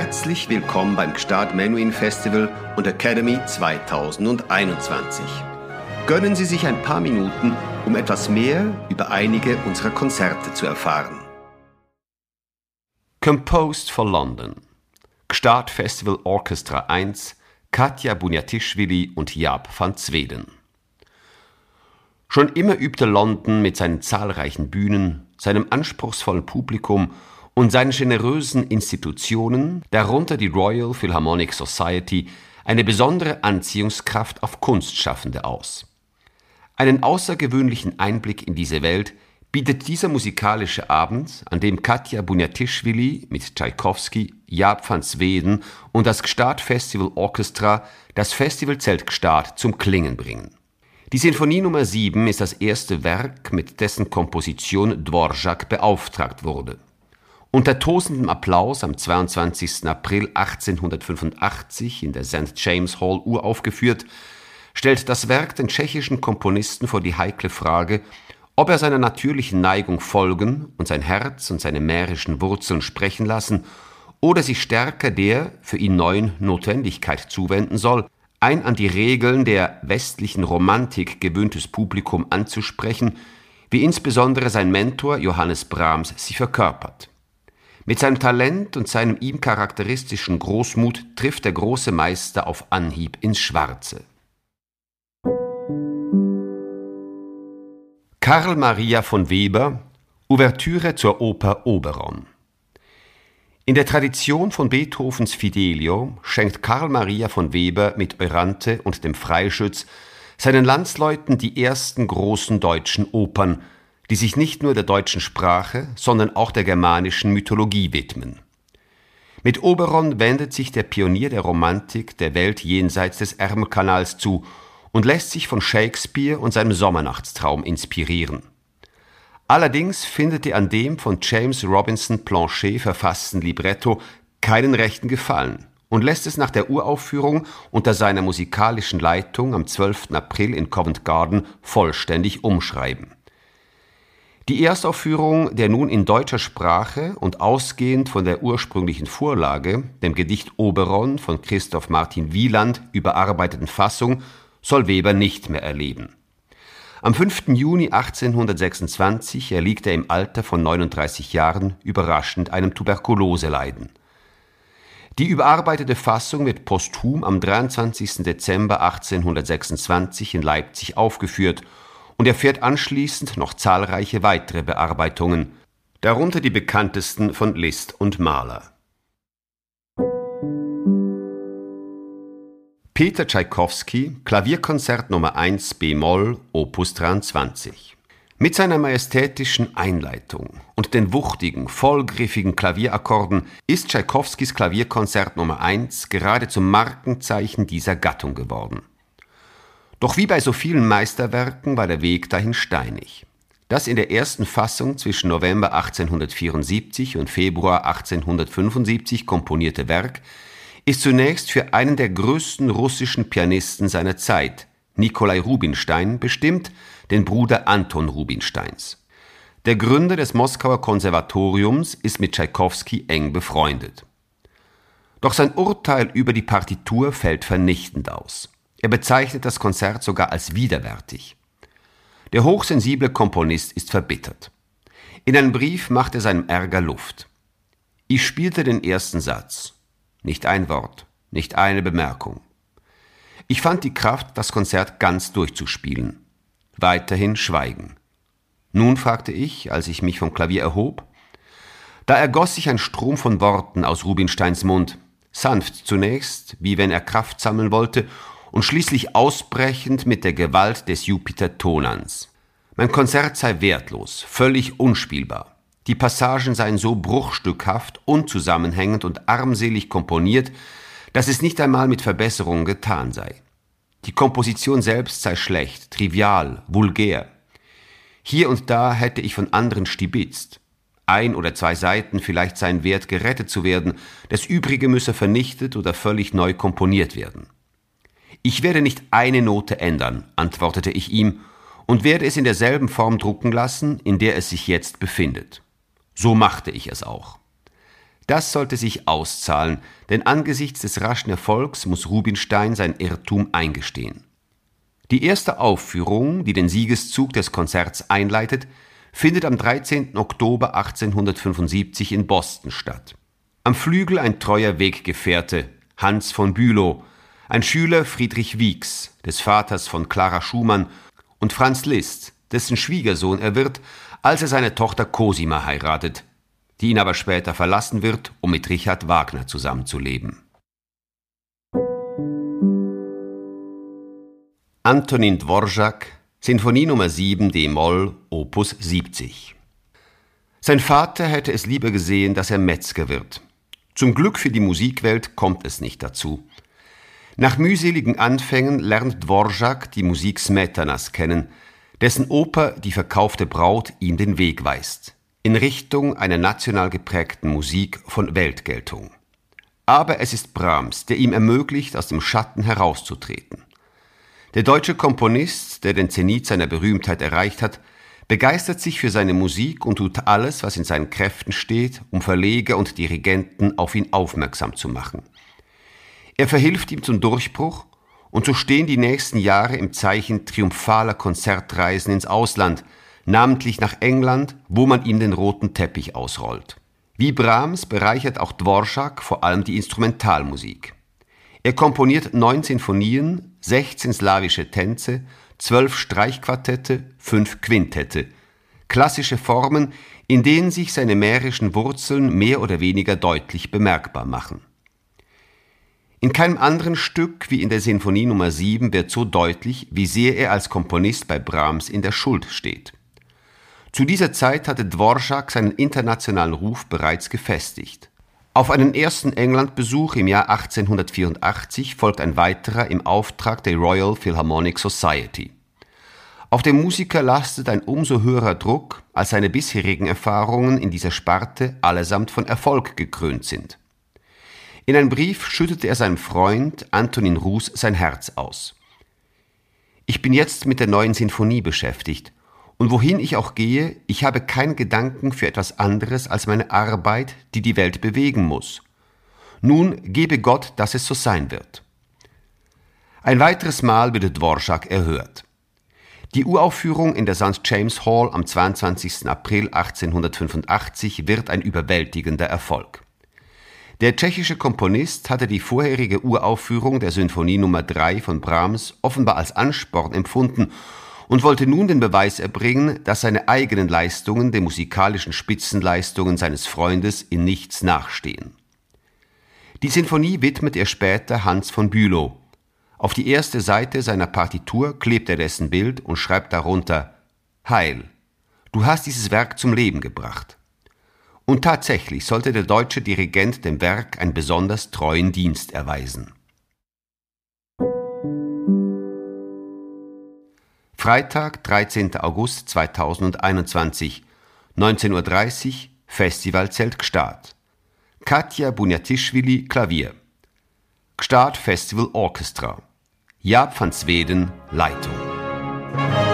Herzlich willkommen beim Gstaad Menuhin Festival und Academy 2021. Gönnen Sie sich ein paar Minuten, um etwas mehr über einige unserer Konzerte zu erfahren. Composed for London. Gstaad Festival Orchestra 1, Katja Bunyatischvili und Jaap van Zweden. Schon immer übte London mit seinen zahlreichen Bühnen, seinem anspruchsvollen Publikum und seinen generösen Institutionen, darunter die Royal Philharmonic Society, eine besondere Anziehungskraft auf Kunstschaffende aus. Einen außergewöhnlichen Einblick in diese Welt bietet dieser musikalische Abend, an dem Katja Bunyatischvili mit Tschaikowski, Jaap van Zweden und das Gstaad Festival Orchestra das Festivalzelt Gstaad zum Klingen bringen. Die Sinfonie Nummer 7 ist das erste Werk, mit dessen Komposition Dvorak beauftragt wurde. Unter tosendem Applaus am 22. April 1885 in der St. James Hall uraufgeführt, stellt das Werk den tschechischen Komponisten vor die heikle Frage, ob er seiner natürlichen Neigung folgen und sein Herz und seine mährischen Wurzeln sprechen lassen oder sich stärker der für ihn neuen Notwendigkeit zuwenden soll, ein an die Regeln der westlichen Romantik gewöhntes Publikum anzusprechen, wie insbesondere sein Mentor Johannes Brahms sie verkörpert. Mit seinem Talent und seinem ihm charakteristischen Großmut trifft der große Meister auf Anhieb ins Schwarze. Karl Maria von Weber Ouvertüre zur Oper Oberon In der Tradition von Beethovens Fidelio schenkt Karl Maria von Weber mit Eurante und dem Freischütz seinen Landsleuten die ersten großen deutschen Opern, die sich nicht nur der deutschen Sprache, sondern auch der germanischen Mythologie widmen. Mit Oberon wendet sich der Pionier der Romantik der Welt jenseits des Ärmelkanals zu und lässt sich von Shakespeare und seinem Sommernachtstraum inspirieren. Allerdings findet er an dem von James Robinson Planchet verfassten Libretto keinen rechten Gefallen und lässt es nach der Uraufführung unter seiner musikalischen Leitung am 12. April in Covent Garden vollständig umschreiben. Die Erstaufführung der nun in deutscher Sprache und ausgehend von der ursprünglichen Vorlage, dem Gedicht Oberon von Christoph Martin Wieland, überarbeiteten Fassung, soll Weber nicht mehr erleben. Am 5. Juni 1826 erliegt er im Alter von 39 Jahren überraschend einem Tuberkuloseleiden. Die überarbeitete Fassung wird posthum am 23. Dezember 1826 in Leipzig aufgeführt und erfährt anschließend noch zahlreiche weitere Bearbeitungen, darunter die bekanntesten von Liszt und Mahler. Peter Tschaikowski, Klavierkonzert Nummer 1 b-Moll, Opus 23. Mit seiner majestätischen Einleitung und den wuchtigen, vollgriffigen Klavierakkorden ist Tschaikowskis Klavierkonzert Nummer 1 gerade zum Markenzeichen dieser Gattung geworden. Doch wie bei so vielen Meisterwerken war der Weg dahin steinig. Das in der ersten Fassung zwischen November 1874 und Februar 1875 komponierte Werk ist zunächst für einen der größten russischen Pianisten seiner Zeit, Nikolai Rubinstein, bestimmt, den Bruder Anton Rubinsteins. Der Gründer des Moskauer Konservatoriums ist mit Tschaikowski eng befreundet. Doch sein Urteil über die Partitur fällt vernichtend aus. Er bezeichnet das Konzert sogar als widerwärtig. Der hochsensible Komponist ist verbittert. In einem Brief macht er seinem Ärger Luft. Ich spielte den ersten Satz. Nicht ein Wort, nicht eine Bemerkung. Ich fand die Kraft, das Konzert ganz durchzuspielen. Weiterhin Schweigen. Nun fragte ich, als ich mich vom Klavier erhob. Da ergoss sich ein Strom von Worten aus Rubinsteins Mund, sanft zunächst, wie wenn er Kraft sammeln wollte, und schließlich ausbrechend mit der Gewalt des Jupiter-Tonans. Mein Konzert sei wertlos, völlig unspielbar. Die Passagen seien so bruchstückhaft, unzusammenhängend und armselig komponiert, dass es nicht einmal mit Verbesserungen getan sei. Die Komposition selbst sei schlecht, trivial, vulgär. Hier und da hätte ich von anderen stibitzt. Ein oder zwei Seiten vielleicht seien wert, gerettet zu werden, das Übrige müsse vernichtet oder völlig neu komponiert werden. Ich werde nicht eine Note ändern, antwortete ich ihm, und werde es in derselben Form drucken lassen, in der es sich jetzt befindet. So machte ich es auch. Das sollte sich auszahlen, denn angesichts des raschen Erfolgs muss Rubinstein sein Irrtum eingestehen. Die erste Aufführung, die den Siegeszug des Konzerts einleitet, findet am 13. Oktober 1875 in Boston statt. Am Flügel ein treuer Weggefährte, Hans von Bülow, ein Schüler Friedrich Wieks, des Vaters von Clara Schumann, und Franz Liszt, dessen Schwiegersohn er wird, als er seine Tochter Cosima heiratet, die ihn aber später verlassen wird, um mit Richard Wagner zusammenzuleben. Antonin Dvorak, Sinfonie Nummer 7 d-Moll, Opus 70. Sein Vater hätte es lieber gesehen, dass er Metzger wird. Zum Glück für die Musikwelt kommt es nicht dazu. Nach mühseligen Anfängen lernt Dvorak die Musik Smetanas kennen, dessen Oper Die verkaufte Braut ihm den Weg weist in Richtung einer national geprägten Musik von Weltgeltung. Aber es ist Brahms, der ihm ermöglicht, aus dem Schatten herauszutreten. Der deutsche Komponist, der den Zenit seiner Berühmtheit erreicht hat, begeistert sich für seine Musik und tut alles, was in seinen Kräften steht, um Verleger und Dirigenten auf ihn aufmerksam zu machen. Er verhilft ihm zum Durchbruch und so stehen die nächsten Jahre im Zeichen triumphaler Konzertreisen ins Ausland – namentlich nach England, wo man ihm den roten Teppich ausrollt. Wie Brahms bereichert auch Dvorak vor allem die Instrumentalmusik. Er komponiert neun Sinfonien, 16 slawische Tänze, zwölf Streichquartette, fünf Quintette, klassische Formen, in denen sich seine mährischen Wurzeln mehr oder weniger deutlich bemerkbar machen. In keinem anderen Stück wie in der Sinfonie Nummer 7 wird so deutlich, wie sehr er als Komponist bei Brahms in der Schuld steht. Zu dieser Zeit hatte Dvorak seinen internationalen Ruf bereits gefestigt. Auf einen ersten Englandbesuch im Jahr 1884 folgt ein weiterer im Auftrag der Royal Philharmonic Society. Auf dem Musiker lastet ein umso höherer Druck, als seine bisherigen Erfahrungen in dieser Sparte allesamt von Erfolg gekrönt sind. In einem Brief schüttete er seinem Freund Antonin Ruß sein Herz aus. Ich bin jetzt mit der neuen Sinfonie beschäftigt und wohin ich auch gehe, ich habe keinen Gedanken für etwas anderes als meine Arbeit, die die Welt bewegen muss. Nun gebe Gott, dass es so sein wird. Ein weiteres Mal wird Dvorak erhört. Die Uraufführung in der St. James Hall am 22. April 1885 wird ein überwältigender Erfolg. Der tschechische Komponist hatte die vorherige Uraufführung der Sinfonie Nummer 3 von Brahms offenbar als Ansporn empfunden und wollte nun den Beweis erbringen, dass seine eigenen Leistungen den musikalischen Spitzenleistungen seines Freundes in nichts nachstehen. Die Sinfonie widmet er später Hans von Bülow. Auf die erste Seite seiner Partitur klebt er dessen Bild und schreibt darunter Heil, du hast dieses Werk zum Leben gebracht. Und tatsächlich sollte der deutsche Dirigent dem Werk einen besonders treuen Dienst erweisen. Freitag, 13. August 2021, 19.30 Uhr, Festivalzelt Gstaad. Katja Bunjatischwili, Klavier. Gstaad Festival Orchestra. Jaap van Zweden, Leitung.